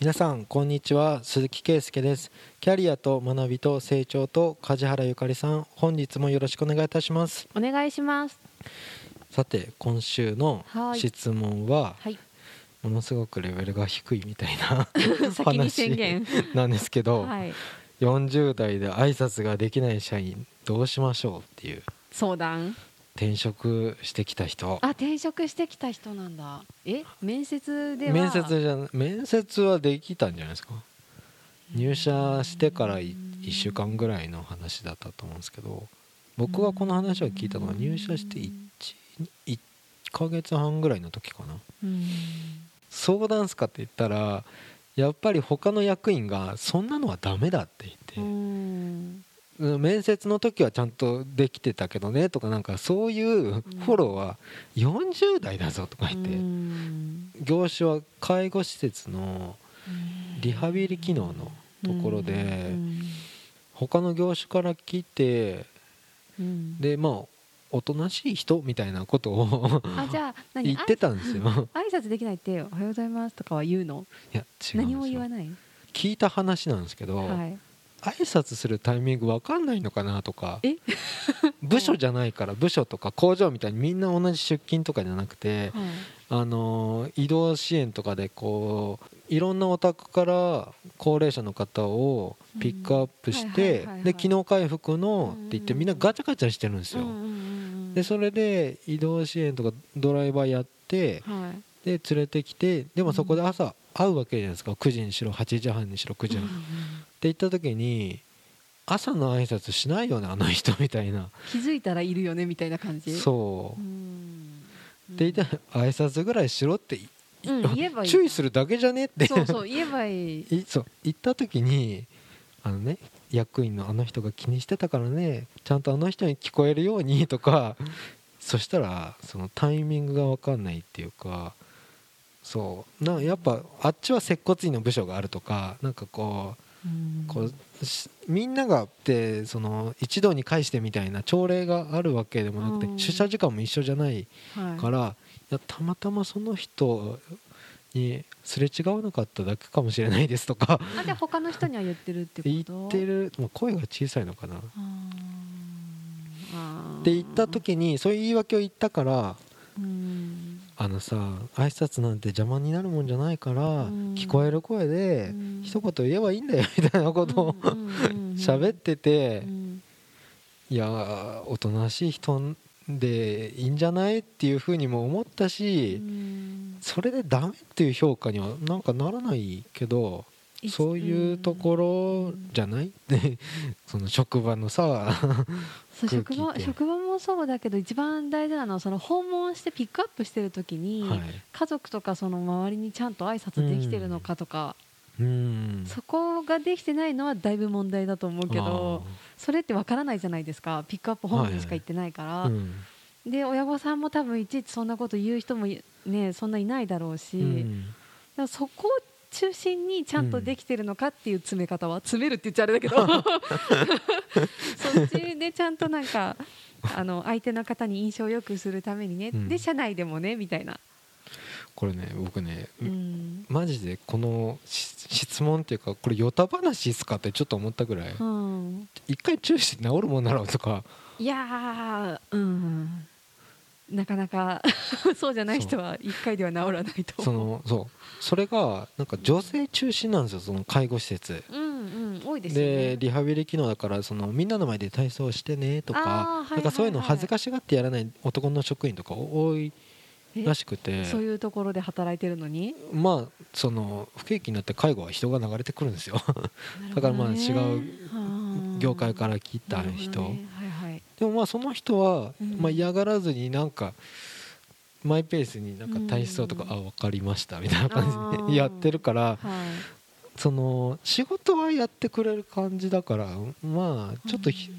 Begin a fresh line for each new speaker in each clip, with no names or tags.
皆さんこんにちは。鈴木圭介です。キャリアと学びと成長と梶原ゆかりさん本日もよろしくお願いいたします。
お願いします。
さて今週の
はい。
質問は
はい。
ものすごくレベルが低いみたいな
先に宣言。
なんですけど、
はい。
40代で挨拶ができない社員どうしましょうっていう。
相談
転職してきた人。
あ転職してきた人なんだ。え面接では？
面接じゃな面接はできたんじゃないですか。入社してから1週間ぐらいの話だったと思うんですけど僕がこの話を聞いたのは入社して 1, 1ヶ月半ぐらいの時かな。
うん。
相談すかって言ったらやっぱり他の役員がそんなのはダメだって言って、面接の時はちゃんとできてたけどねとかなんかそういうフォローは40代だぞとか言って、
うん。
業種は介護施設のリハビリ機能のところで
うん。
他の業種から来て
うん。
でまあおとなしい人みたいなことを
あじゃあ何？
言ってたんですよ。
あ挨拶できないって「おはようございます」とかは言うの？
いや違うん
何も言わない？
聞いた話なんですけど、
はい
挨拶するタイミング分かんないのかなとか
え？
部署じゃないから部署とか工場みたいにみんな同じ出勤とかじゃなくて、
はい
あのー移動支援とかでこういろんなお宅から高齢者の方をピックアップしてで機能回復のって言ってみんなガチャガチャしてるんですよ。でそれで移動支援とかドライバーやって
はい。
で連れてきてでもそこで朝会うわけじゃないですか。9時にしろ8時半にしろ9時半って
うんうん。
言った時に朝の挨拶しないよねあの人みたいな。
気づいたらいるよねみたいな感じ？
そう。
うん。
で言ったら挨拶ぐらいしろってい
うん。言えばいい。
注意するだけじゃねって。
そうそう言えばいい。
いそう。行った時にあのね役員のあの人が気にしてたからねちゃんとあの人に聞こえるようにとかそしたらそのタイミングが分かんないっていうかそう。なやっぱあっちは接骨院の部署があるとかなんかこう
うん。
こうしみんながってその一堂に会してみたいな朝礼があるわけでもなくて
うん。
出社時間も一緒じゃない
はい
からい。やたまたまその人にすれ違わなかっただけかもしれないですとか
あで他の人には言ってるってこと？
言ってる、まあ、声が小さいのかな。って言った時にそういう言い訳を言ったから
うん
あのさ挨拶なんて邪魔になるもんじゃないから
うん。
聞こえる声で
うん。
一言言えばいいんだよ みたいなことを喋ってて
うん。
いやーおとなしい人でいいんじゃないっていうふうにも思ったし
うん。
それでダメっていう評価にはなんかならないけどそういうところじゃない？その職場のさ
そう職場職場もそうだけど一番大事なのはその訪問してピックアップしてる時に、
はい。
家族とかその周りにちゃんと挨拶できてるのかとか、
うん。
そこができてないのはだいぶ問題だと思うけどそれってわからないじゃないですか。ピックアップ本部にしか行ってないから、
あーうん。
で親御さんも多分いちいちそんなこと言う人もいねそんないないだろうし、
うん。
そこを中心にちゃんとできてるのかっていう詰め方は、詰めるって言っちゃあれだけど。そっちでちゃんとなんかあの相手の方に印象を良くするためにね、
うん。
で社内でもねみたいな、
これね僕ね
うん。
マジでこのし質問っていうかこれヨタ話っすかってちょっと思ったぐらい。
うん、
一回注意して治るもんならとか。
いやーうんなかなか そうじゃない人は1回では治らないと。
そのそう。それがなんか女性中心なんですよその介護施設。
うんうん多いですよ
で
ね
リハビリ機能だからそのみんなの前で体操してねとかなんかそういうの恥ずかしがってやらない男の職員とか多い
え
らしくて。
そういうところで働いてるのに？
まあその不景気になって介護は人が流れてくるんですよ。だからまあ違う業界からら来た人、
はいはい
でもまあその人は、
うん。
まあ、嫌がらずになんかマイペースになんか体操とか、
うん。
あ分かりましたみたいな感じでやってるから
はい。
その仕事はやってくれる感じだからまあちょっとひ、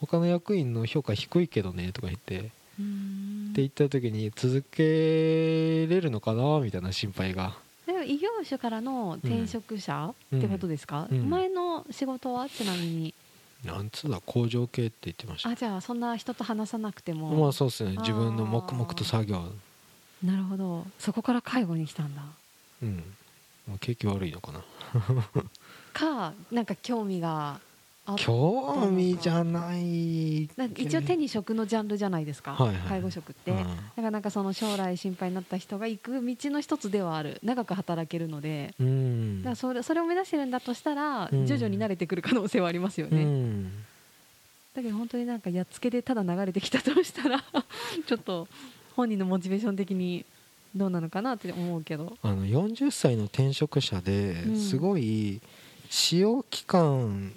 他の役員の評価低いけどねとか言って
うん。
って言った時に続けれるのかなみたいな心配が。
でも異業種からの転職者ってことですか、
うん。
前の仕事は？ちなみに
なんつうだ工場系って言ってました。
あじゃあそんな人と話さなくても、
まあそうですね。自分の黙々と作業。
なるほど。そこから介護に来たんだ。
うん。まあ景気悪いのかな。
かなんか興味があ
興味じゃない
な一応手に職のジャンルじゃないですか、
はいはい。
介護職って、
うん。
だからなんかその将来心配になった人が行く道の一つではある。長く働けるので。
うん。
だからそれそれを目指してるんだとしたら、
うん。
徐々に慣れてくる可能性はありますよね、
うん。
だけど本当になんかやっつけでただ流れてきたとしたら ちょっと本人のモチベーション的にどうなのかなって思うけど。
あの40歳の転職者で
うん。
すごい使用期間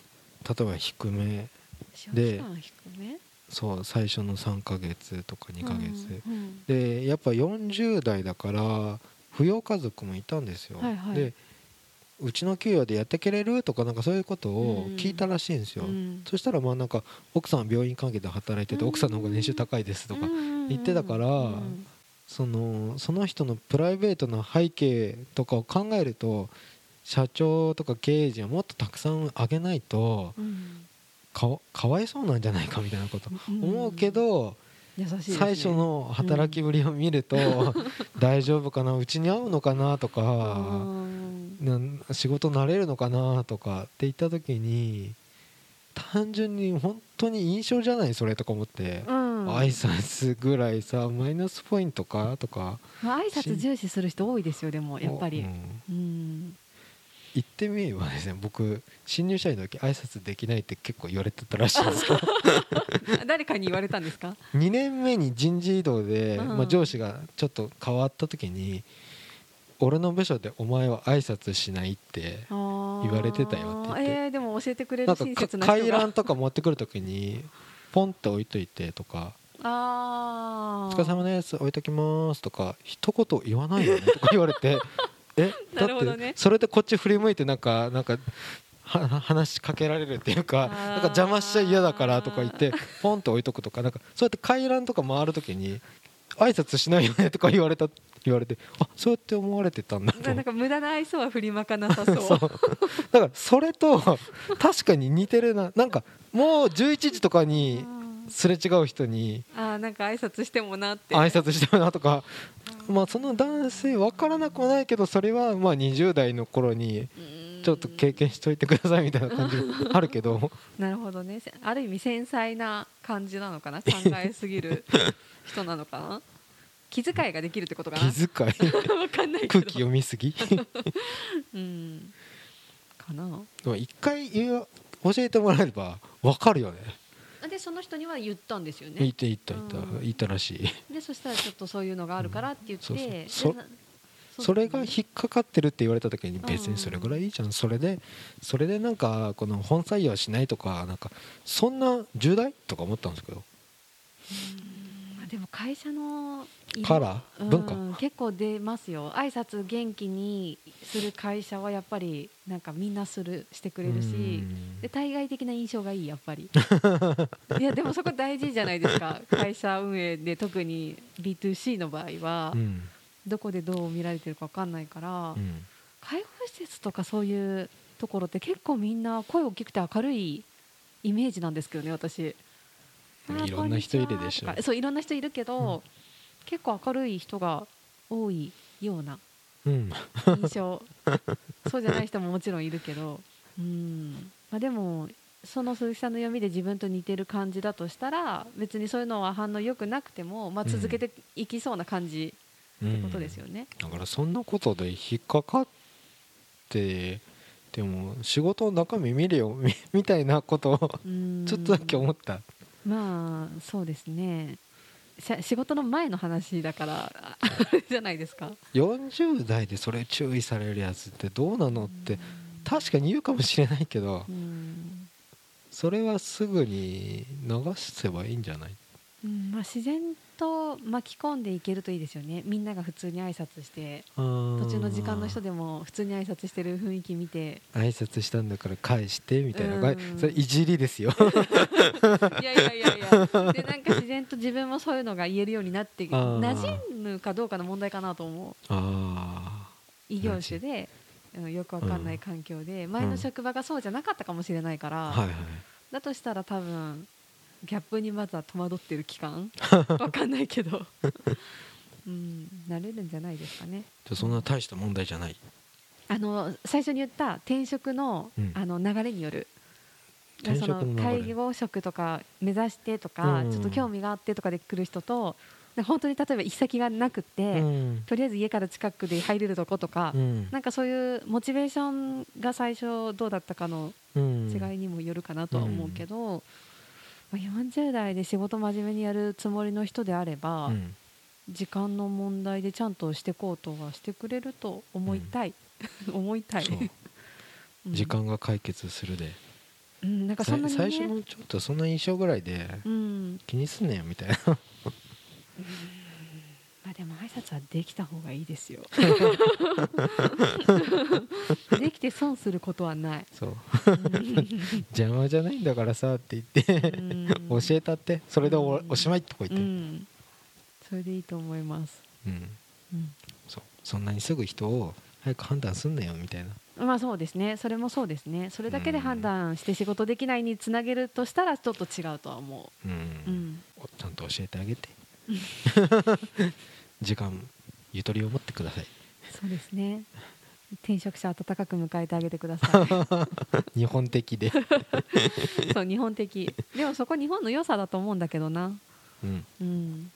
例えば低め
使用期間低め
そう最初の3ヶ月とか2ヶ月、
うんうん。
でやっぱ40代だから扶養家族もいたんですよ、
はいはい。
でうちの給与でやってけれるとかなんかそういうことを聞いたらしいんですよ、
うん。
そしたらまあなんか奥さんは病院関係で働いてて
うん。
奥さんの方が年収高いですとか
言
言ってたからそのその人のプライベートな背景とかを考えると社長とか経営陣はもっとたくさんあげないとかわかわいそうなんじゃないかみたいなこと思うけど、最初の働きぶりを見ると、大丈夫かな？うちに合うのかな？とか、仕事慣れるのかな？とかって言った時に単純に本当に印象じゃないそれとか思って、
うん。
挨拶ぐらいさマイナスポイントか？とか
まあ挨拶重視する人多いですよでもやっぱり。
うん。
うん
言ってみればですね。僕新入社員の時挨拶できないって結構言われてたらしいんです。けど
誰かに言われたんですか？
2年目に人事異動で、
うん。
まあ、上司がちょっと変わった時に俺の部署でお前は挨拶しないって
言
われてたよって言って。
えー、でも教えてくれる親切な人が。
回覧とか持ってくる時にポンって置いといてとか「
ああ
お疲れ様です置いときます」とか一言言わないよねとか言われてえ だってそれでこっち振り向いてなんかなんかは話しかけられるっていうかなんか邪魔しちゃ嫌だからとか言ってポンって置いとくとかなんかそうやって回覧とか回る時に挨拶しないよねとか言われた言われてあそうやって思われてたんだと
なんか無駄な愛想は振りまかなさそう。
そう。だからそれと確かに似てるな。なんかもう11時とかに
うん
すれ違う人に
あーなんか挨拶してもなって。
挨拶してるなとかまあその男性分からなくもないけどそれはまあ20代の頃に
うん。
ちょっと経験しといてくださいみたいな感じあるけど。
なるほどね。せある意味繊細な感じなのかな？考えすぎる人なのかな？気遣いができるってことかな？
気遣い。
わかんないけど。
空気読みすぎ。
うん。かな？
でも一回教えてもらえれば分かるよね
でその人には言ったんですよ
言っ
ね
て言った言った。
うん。
言ったらしい。
でそしたらちょっとそういうのがあるからって言って、
そうそう。
で
そ
な
それが引っかかってるって言われた時に
ん
別にそれぐらいいいじゃん。それでそれでなんかこの本採用しないとかなんかそんな重大？とか思ったんですけど。
まあでも会社の色
カラー？文化？
うん結構出ますよ。挨拶元気にする会社はやっぱりなんかみんなするしてくれるし
うん。
で対外的な印象がいいやっぱり。いやでもそこ大事じゃないですか。会社運営で特に B2C の場合は
うん。
どこでどう見られてるか分かんないから、
うん。
介護施設とかそういうところって結構みんな声大きくて明るいイメージなんですけどね私
いろんな人いるでしょ
そういろんな人いるけど、結構明るい人が多いような
うん。
印象。そうじゃない人ももちろんいるけど。うん、まあ、でもその鈴木さんの読みで自分と似てる感じだとしたら別にそういうのは反応良くなくても、まあ、続けていきそうな感じってことですよね。
だからそんなことで引っかかってでも仕事の中身見るよみ みたいなことを
うん。
ちょっとだけ思った
まあそうですね。仕事の前の話だからじゃないですか。
40代でそれ注意されるやつってどうなのって確かに言うかもしれないけど
うん、
それはすぐに流せばいいんじゃない？
うんまあ、自然と巻き込んでいけるといいですよね。みんなが普通に挨拶して途
途
中の時間の人でも普通に挨拶してる雰囲気見て。
挨拶したんだから返してみたいな、
うん。
それいじりですよ。
いやいやいやいや。でなんか自然と自分もそういうのが言えるようになって馴染むかどうかの問題かなと思う。
あ
異業種で、うん、よくわかんない環境で、前の職場がそうじゃなかったかもしれないから、
あはいはい。
だとしたら多分ギャップにまずは戸惑ってる期間？わかんないけど、うん、慣れるんじゃないですかね。
じゃあそんな大した問題じゃない？
あの最初に言った転職の,、
うん。
あの流れによる。その介護職とか目指してとか、
うん。
ちょっと興味があってとかで来る人とで本当に例えば行き先がなくて、
うん。
とりあえず家から近くで入れるとことか、
うん。
なんかそういうモチベーションが最初どうだったかの
うん。
違いにもよるかなとは思うけど、まあ、40代で仕事真面目にやるつもりの人であれば、
うん。
時間の問題でちゃんとしてこうとはしてくれると思いたい、思いたい、
そう。
うん。
時間が解決するで、
うん、なんかそ
さ
んなにね。
最初のちょっとそんな印象ぐらいで
うん。
気にすんなよみたいな
挨拶はできた方がいいですよ。できて損することはない、
そう。
うん
邪魔じゃないんだからさって言って
うん。
教えたってそれでお
うん。
おしまいとこ言
う
って、
ん。それでいいと思います、
うん。
うん。
そう。そんなにすぐ人を早く判断すんなよみたいな。
まあそうですね。それもそうですね。それだけで判断して仕事できないにつなげるとしたらちょっと違うとは思
う。ん、
う、うん、
おちゃんと教えてあげて 時間ゆとりを持ってください。
そうですね。転職者温かく迎えてあげてくださ
日本的で、
い そう日本的。でもそこ日本の良さだと思うんだけどな。
うん、
うん。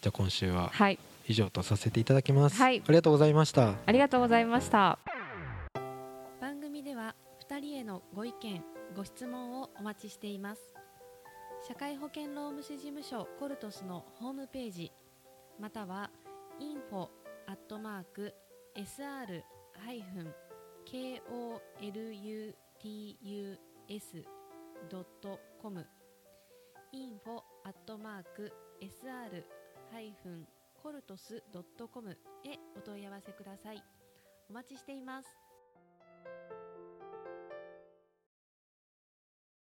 じゃあ今週は
はい。
以上とさせていただきます、
はい。
ありがとうございました。
ありがとうございました。番組では2人へのご意見ご質問をお待ちしています。社会保険労務士事務所コルトスのホームページまたは info アットマーク sr ハイフン koluts ドットコム info アットマーク sr ハイフンコルトスドットコムへお問い合わせください。お待ちしています。